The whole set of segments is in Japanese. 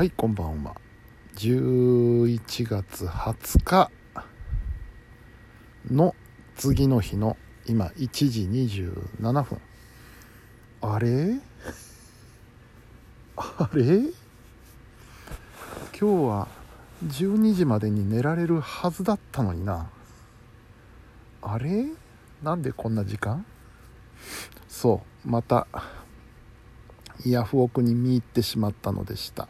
はいこんばんは。11月20日の次の日の今1時27分。あれ？あれ？今日は12時までに寝られるはずだったのにな。あれ？なんでこんな時間？そうまたヤフオクに見入ってしまったのでした。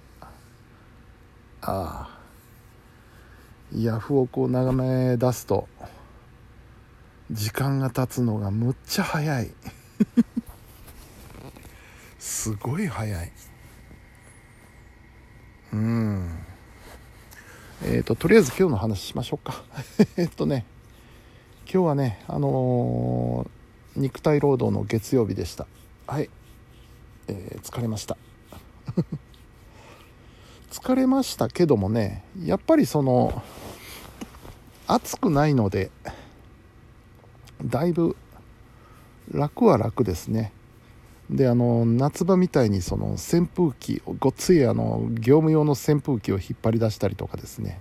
あヤフオクを眺め出すと時間が経つのがむっちゃ早い。すごい早い。うん。えっ、ー、ととりあえず今日の話しましょうか。えっとね今日はねあのー、肉体労働の月曜日でした。はい、えー、疲れました。疲れましたけどもねやっぱりその暑くないのでだいぶ楽は楽ですね。であの夏場みたいにその扇風機ごっついあの業務用の扇風機を引っ張り出したりとかですね。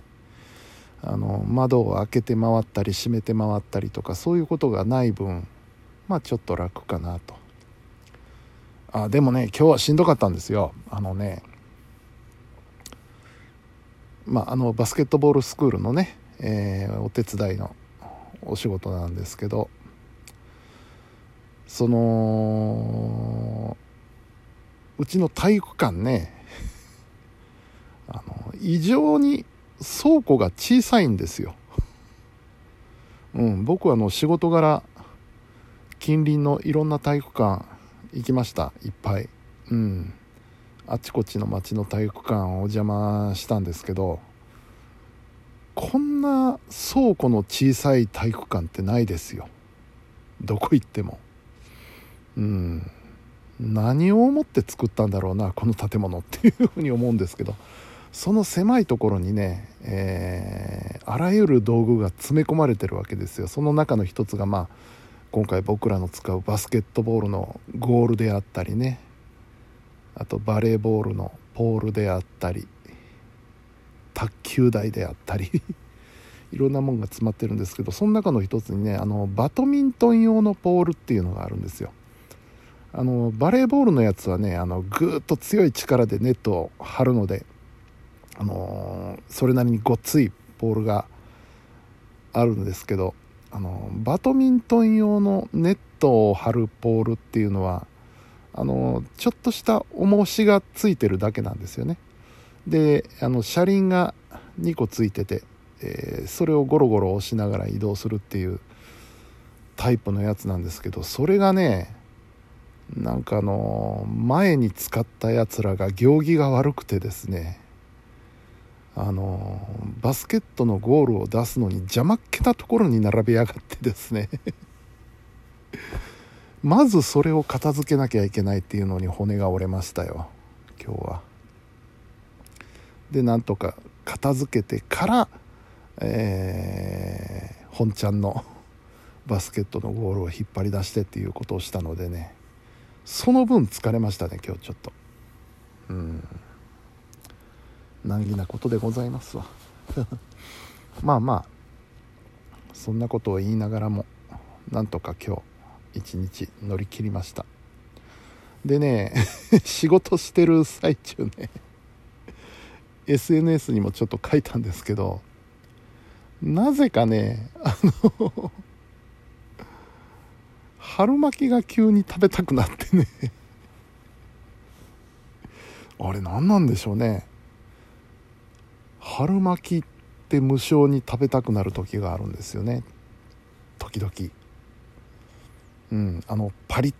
あの窓を開けて回ったり閉めて回ったりとかそういうことがない分まあちょっと楽かなと。あでもね今日はしんどかったんですよ。あのねまああのバスケットボールスクールのね、えー、お手伝いのお仕事なんですけどそのうちの体育館ね あの異常に倉庫が小さいんですよ。うん、僕はあの仕事柄近隣のいろんな体育館行きましたいっぱい。うん、あちこちの町の体育館をお邪魔したんですけどこんな倉庫の小さい体育館ってないですよ。どこ行っても。うん。何を思って作ったんだろうなこの建物っていうふうに思うんですけど。その狭いところにね、えー、あらゆる道具が詰め込まれてるわけですよ。その中の一つがまあ今回僕らの使うバスケットボールのゴールであったりね。あとバレーボールのポールであったり卓球台であったり いろんなもんが詰まってるんですけどその中の一つにねあのバドミントン用のポールっていうのがあるんですよ。あのバレーボールのやつはねあのぐーっと強い力でネットを張るのであのそれなりにごっついポールがあるんですけどあのバドミントン用のネットを張るポールっていうのはあのちょっとした重しがついてるだけなんですよね。であの車輪が2個ついてて、えー、それをゴロゴロ押しながら移動するっていうタイプのやつなんですけどそれがねなんかあの前に使ったやつらが行儀が悪くてですねあのバスケットのゴールを出すのに邪魔っ気なところに並べやがってですね。まずそれを片付けなきゃいけないっていうのに骨が折れましたよ。今日は。でなんとか片付けてから、えー、本ちゃんのバスケットのゴールを引っ張り出してっていうことをしたのでね。その分疲れましたね今日ちょっと。うん。難儀なことでございますわ。まあまあそんなことを言いながらもなんとか今日一日乗り切りました。でね 仕事してる最中ね SNS にもちょっと書いたんですけどなぜかねあの春巻きが急に食べたくなってね。あれ何なんでしょうね。春巻きって無性に食べたくなる時があるんですよね。時々。うんあのパリッ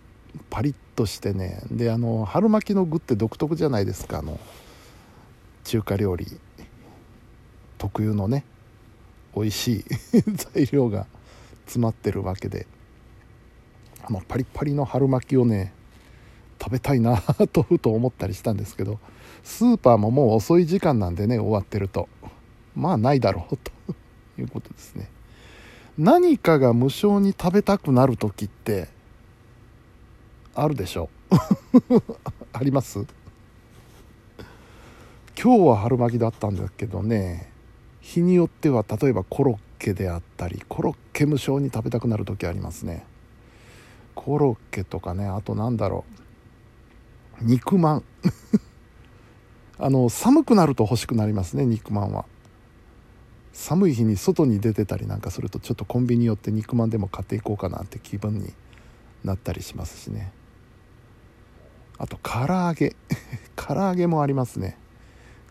パリッとしてね。であの春巻きの具って独特じゃないですかあの中華料理。特有のね。美味しい 材料が詰まってるわけで。あのパリパリの春巻きをね食べたいな とふと思ったりしたんですけど。スーパーももう遅い時間なんでね終わってると。まあないだろうということですね。何かが無性に食べたくなる時ってあるでしょ？あります？今日は春巻きだったんだけどね。日によっては例えばコロッケであったりコロッケ無性に食べたくなる時ありますね。コロッケとかねあとなんだろう。肉まん。あの寒くなると欲しくなりますね肉まんは。寒い日に外に出てたりなんかするとちょっとコンビニ寄って肉まんでも買っていこうかなって気分になったりしますしね。あと唐揚げ。唐揚げもありますね。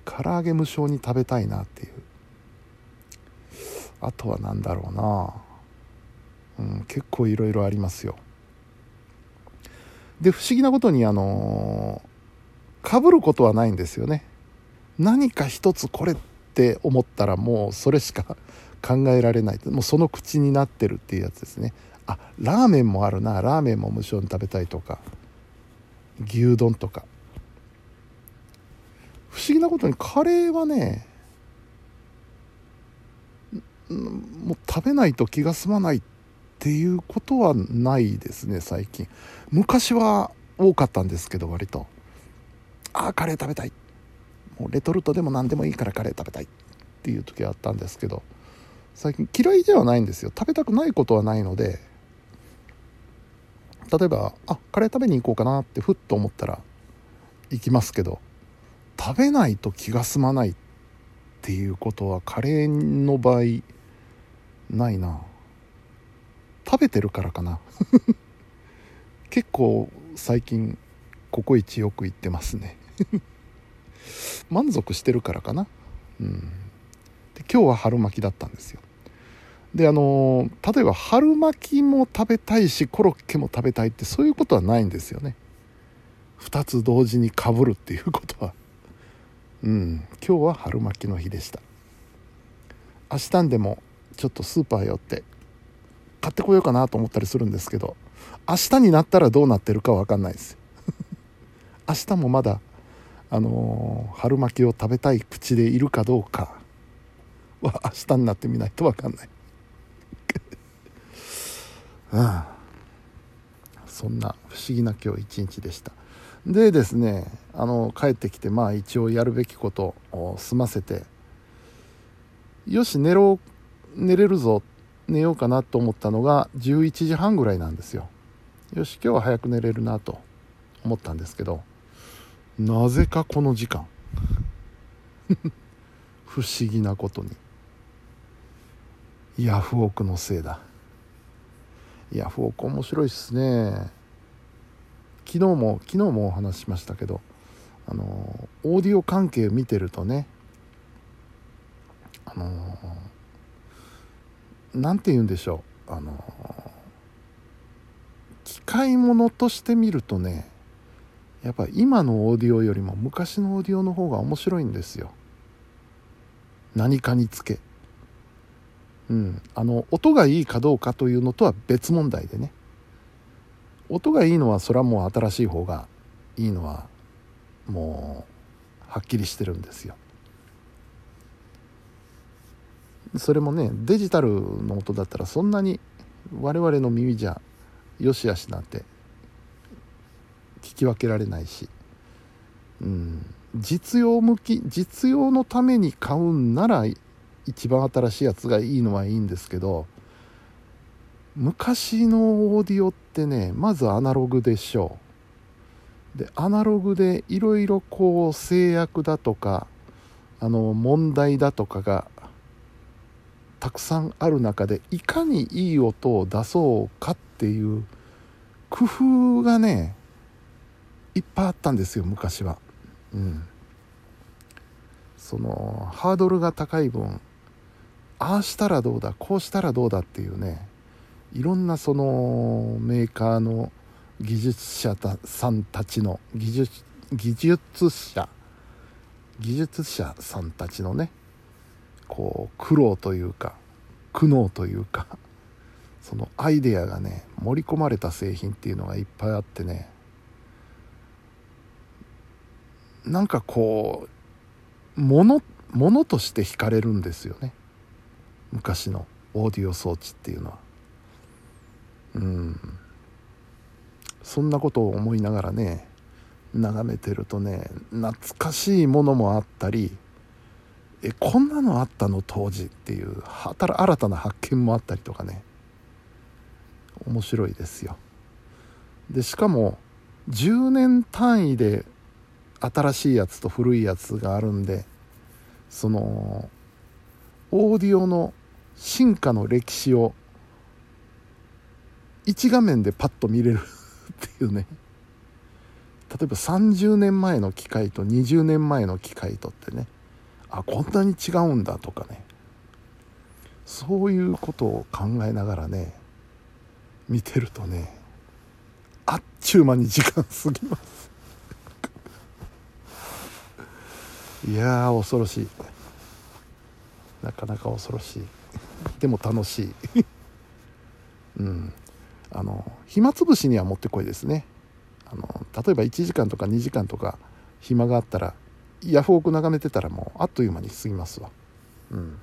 唐揚げ無償に食べたいなっていう。あとは何だろうな。うん結構いろいろありますよ。で不思議なことにあのかぶることはないんですよね。何か一つこれって思ったらもうそれしか考えられない。もうその口になってるっていうやつですね。あラーメンもあるな。ラーメンも無償に食べたいとか。牛丼とか。不思議なことにカレーはねもう食べないと気が済まないっていうことはないですね最近。昔は多かったんですけど割と。ああカレー食べたい。もうレトルトでも何でもいいからカレー食べたいっていう時はあったんですけど最近嫌いではないんですよ。食べたくないことはないので例えばあカレー食べに行こうかなってふっと思ったら行きますけど食べないと気が済まないっていうことはカレーの場合ないな。食べてるからかな。結構最近ココイチよく行ってますね。満足してるからかな。うん。で今日は春巻きだったんですよ。であの例えば春巻きも食べたいしコロッケも食べたいってそういうことはないんですよね。2つ同時にかぶるっていうことは。うん。今日は春巻きの日でした。明日でもちょっとスーパー寄って買ってこようかなと思ったりするんですけど明日になったらどうなってるか分かんないです 明日もまだあの、春巻きを食べたい口でいるかどうか。は明日になってみないと分かんない。ああ。そんな不思議な今日一日でした。でですねあの帰ってきてまあ一応やるべきことを済ませてよし寝ろ寝れるぞ寝ようかなと思ったのが11時半ぐらいなんですよ。よし今日は早く寝れるなと思ったんですけどなぜかこの時間。不思議なことに。ヤフオクのせいだ。ヤフオク面白いっすね。昨日も昨日もお話ししましたけどあのオーディオ関係見てるとねあの何て言うんでしょう。あの機械物として見るとねやっぱ今のオーディオよりも昔のオーディオの方が面白いんですよ。何かにつけ。うん。あの音がいいかどうかというのとは別問題でね。音がいいのはそれはもう新しい方がいいのはもうはっきりしてるんですよ。それもねデジタルの音だったらそんなに我々の耳じゃよしあしなんて聞き分けられないし、うん、実用向き実用のために買うんなら一番新しいやつがいいのはいいんですけど昔のオーディオってねまずアナログでしょう。でアナログでいろいろこう制約だとかあの問題だとかがたくさんある中でいかにいい音を出そうかっていう工夫がねいっぱいあったんですよ昔は。うん。そのハードルが高い分ああしたらどうだこうしたらどうだっていうねいろんなそのメーカーの技術者さんたちの技術技術者技術者さんたちのねこう苦労というか苦悩というかそのアイデアがね盛り込まれた製品っていうのがいっぱいあってねなんかこうものものとして惹かれるんですよね。昔のオーディオ装置っていうのは。うん。そんなことを思いながらね眺めてるとね懐かしいものもあったりえこんなのあったの当時っていう新たな発見もあったりとかね。面白いですよ。でしかも10年単位で新しいやつと古いやつがあるんでそのオーディオの進化の歴史を1画面でパッと見れる っていうね。例えば30年前の機械と20年前の機械とってね。あこんなに違うんだとかね。そういうことを考えながらね見てるとねあっちゅう間に時間過ぎます。いやー恐ろしい。なかなか恐ろしい。でも楽しい。うん。あの暇つぶしにはもってこいですね。あの例えば1時間とか2時間とか暇があったらヤフオク眺めてたらもうあっという間に過ぎますわ。うん。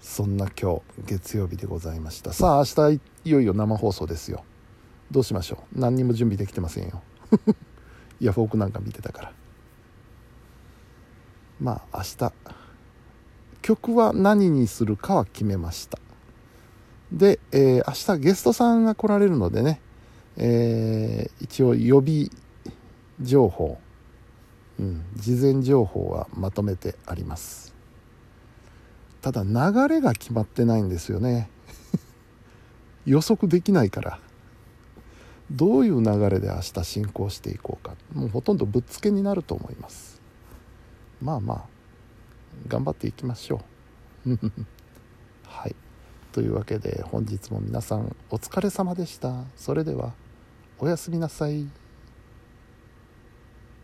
そんな今日月曜日でございました。さあ明日いよいよ生放送ですよ。どうしましょう。何にも準備できてませんよ。ヤフオクなんか見てたから。まあ明日。曲は何にするかは決めました。で、えー、明日ゲストさんが来られるのでね、えー、一応予備情報、うん、事前情報はまとめてあります。ただ流れが決まってないんですよね。予測できないから。どういう流れで明日進行していこうか。もうほとんどぶっつけになると思います。まあまあ頑張っていきましょう。はい。というわけで本日も皆さんお疲れ様でした。それではおやすみなさい。